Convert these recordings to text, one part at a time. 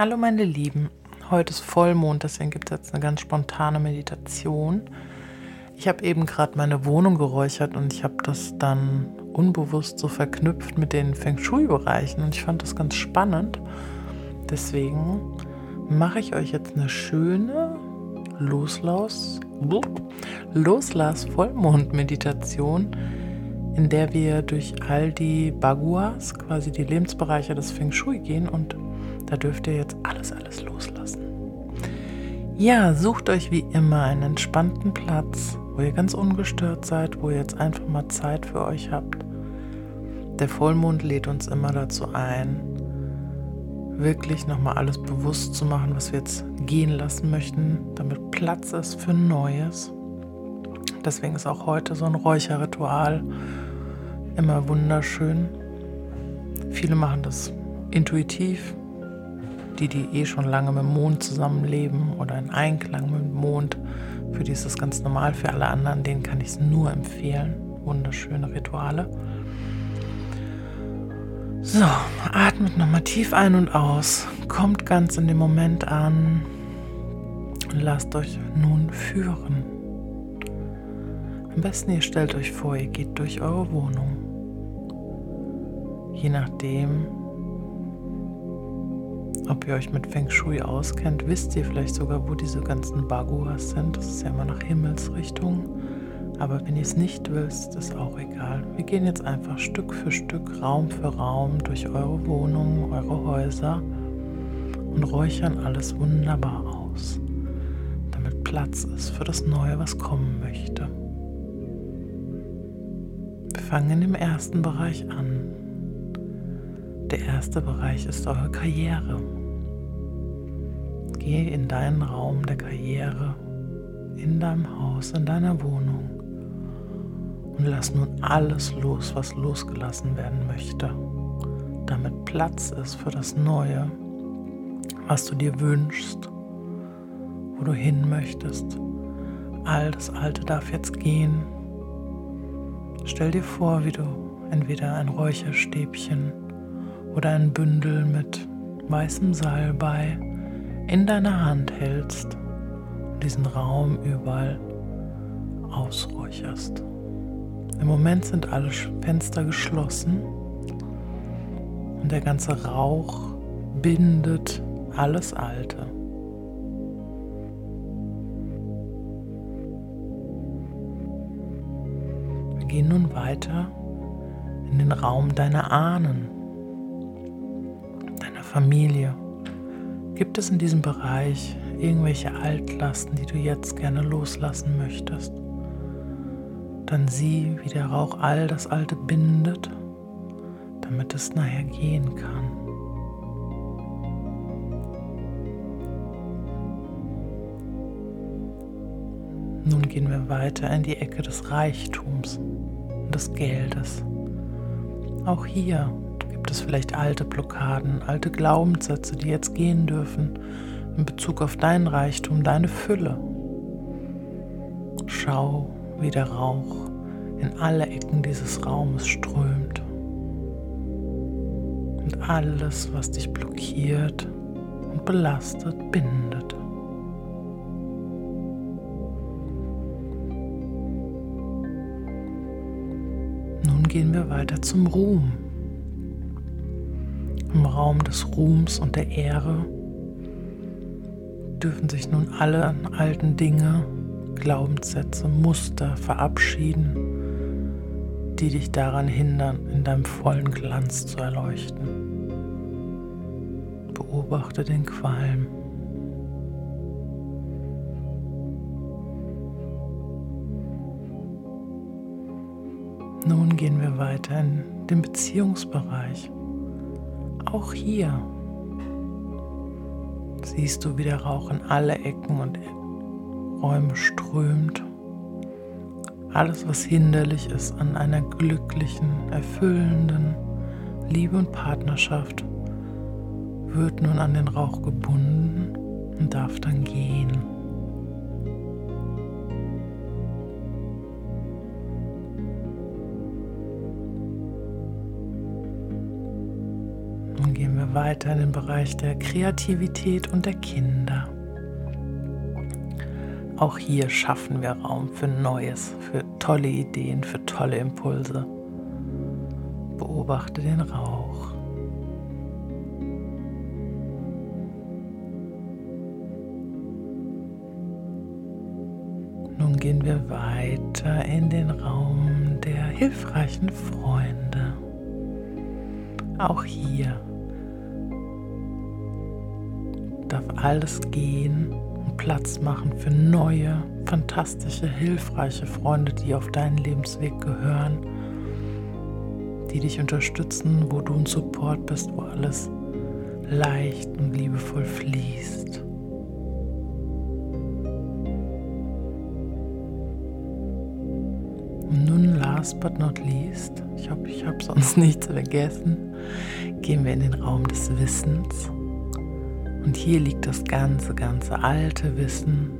Hallo meine Lieben, heute ist Vollmond, deswegen gibt es jetzt eine ganz spontane Meditation. Ich habe eben gerade meine Wohnung geräuchert und ich habe das dann unbewusst so verknüpft mit den Feng Shui-Bereichen und ich fand das ganz spannend. Deswegen mache ich euch jetzt eine schöne Loslass, Loslass Vollmond-Meditation, in der wir durch all die Baguas, quasi die Lebensbereiche des Feng Shui gehen und da dürft ihr jetzt alles, alles loslassen. Ja, sucht euch wie immer einen entspannten Platz, wo ihr ganz ungestört seid, wo ihr jetzt einfach mal Zeit für euch habt. Der Vollmond lädt uns immer dazu ein, wirklich nochmal alles bewusst zu machen, was wir jetzt gehen lassen möchten, damit Platz ist für Neues. Deswegen ist auch heute so ein Räucherritual immer wunderschön. Viele machen das intuitiv, die, die eh schon lange mit dem Mond zusammenleben oder in Einklang mit dem Mond, für die ist das ganz normal. Für alle anderen, denen kann ich es nur empfehlen. Wunderschöne Rituale. So, atmet nochmal tief ein und aus. Kommt ganz in dem Moment an. Lasst euch nun führen. Am besten ihr stellt euch vor, ihr geht durch eure Wohnung. Je nachdem, ob ihr euch mit Feng Shui auskennt, wisst ihr vielleicht sogar, wo diese ganzen Baguas sind. Das ist ja immer nach Himmelsrichtung. Aber wenn ihr es nicht wisst, ist auch egal. Wir gehen jetzt einfach Stück für Stück, Raum für Raum durch eure Wohnungen, eure Häuser und räuchern alles wunderbar aus, damit Platz ist für das Neue, was kommen möchte. Wir fangen im ersten Bereich an. Der erste Bereich ist eure Karriere. Geh in deinen Raum der Karriere, in deinem Haus, in deiner Wohnung und lass nun alles los, was losgelassen werden möchte, damit Platz ist für das Neue, was du dir wünschst, wo du hin möchtest. All das Alte darf jetzt gehen. Stell dir vor, wie du entweder ein Räucherstäbchen oder ein Bündel mit weißem Salbei in deiner Hand hältst und diesen Raum überall ausräucherst. Im Moment sind alle Fenster geschlossen und der ganze Rauch bindet alles Alte. Wir gehen nun weiter in den Raum deiner Ahnen, Familie. Gibt es in diesem Bereich irgendwelche Altlasten, die du jetzt gerne loslassen möchtest? Dann sieh, wie der Rauch all das Alte bindet, damit es nachher gehen kann. Nun gehen wir weiter in die Ecke des Reichtums und des Geldes. Auch hier Gibt es vielleicht alte Blockaden, alte Glaubenssätze, die jetzt gehen dürfen in Bezug auf deinen Reichtum, deine Fülle? Schau, wie der Rauch in alle Ecken dieses Raumes strömt und alles, was dich blockiert und belastet, bindet. Nun gehen wir weiter zum Ruhm im Raum des Ruhms und der Ehre dürfen sich nun alle alten Dinge, Glaubenssätze, Muster verabschieden, die dich daran hindern, in deinem vollen Glanz zu erleuchten. Beobachte den Qualm. Nun gehen wir weiter in den Beziehungsbereich. Auch hier siehst du, wie der Rauch in alle Ecken und Räume strömt. Alles, was hinderlich ist an einer glücklichen, erfüllenden Liebe und Partnerschaft, wird nun an den Rauch gebunden und darf dann gehen. Gehen wir weiter in den Bereich der Kreativität und der Kinder. Auch hier schaffen wir Raum für Neues, für tolle Ideen, für tolle Impulse. Beobachte den Rauch. Nun gehen wir weiter in den Raum der hilfreichen Freunde. Auch hier darf alles gehen und Platz machen für neue, fantastische, hilfreiche Freunde, die auf deinen Lebensweg gehören, die dich unterstützen, wo du ein Support bist, wo alles leicht und liebevoll fließt. last but not least, ich hoffe, ich habe sonst nichts vergessen, gehen wir in den Raum des Wissens. Und hier liegt das ganze, ganze alte Wissen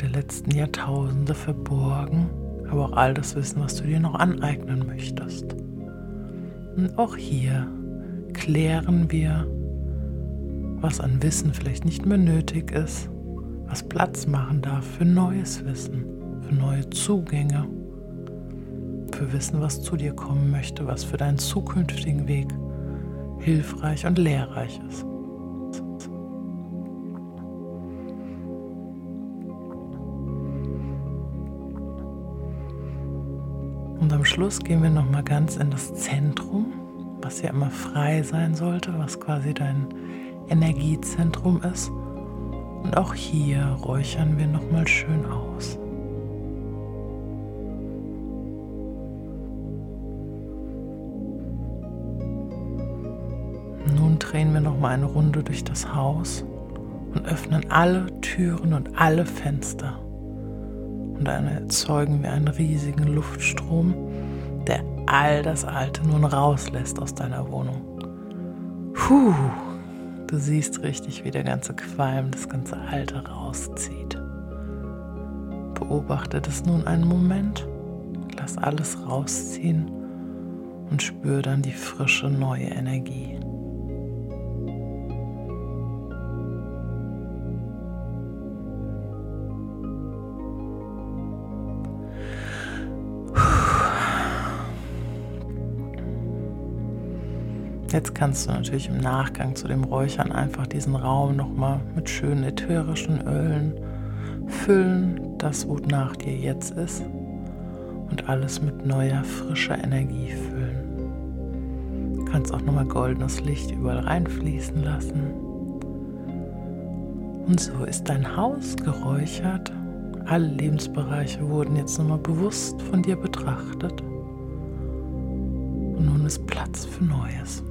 der letzten Jahrtausende verborgen, aber auch all das Wissen, was du dir noch aneignen möchtest. Und auch hier klären wir, was an Wissen vielleicht nicht mehr nötig ist, was Platz machen darf für neues Wissen, für neue Zugänge für Wissen, was zu dir kommen möchte, was für deinen zukünftigen Weg hilfreich und lehrreich ist. Schluss gehen wir noch mal ganz in das Zentrum, was ja immer frei sein sollte, was quasi dein Energiezentrum ist. Und auch hier räuchern wir noch mal schön aus. drehen wir noch mal eine Runde durch das Haus und öffnen alle Türen und alle Fenster. Und dann erzeugen wir einen riesigen Luftstrom, der all das Alte nun rauslässt aus deiner Wohnung. Puh, du siehst richtig, wie der ganze Qualm, das ganze Alte rauszieht. Beobachte das nun einen Moment, lass alles rausziehen und spür dann die frische neue Energie. Jetzt kannst du natürlich im Nachgang zu dem Räuchern einfach diesen Raum nochmal mit schönen ätherischen Ölen füllen, das wonach dir jetzt ist und alles mit neuer, frischer Energie füllen. Du kannst auch nochmal goldenes Licht überall reinfließen lassen. Und so ist dein Haus geräuchert. Alle Lebensbereiche wurden jetzt nochmal bewusst von dir betrachtet. Und nun ist Platz für Neues.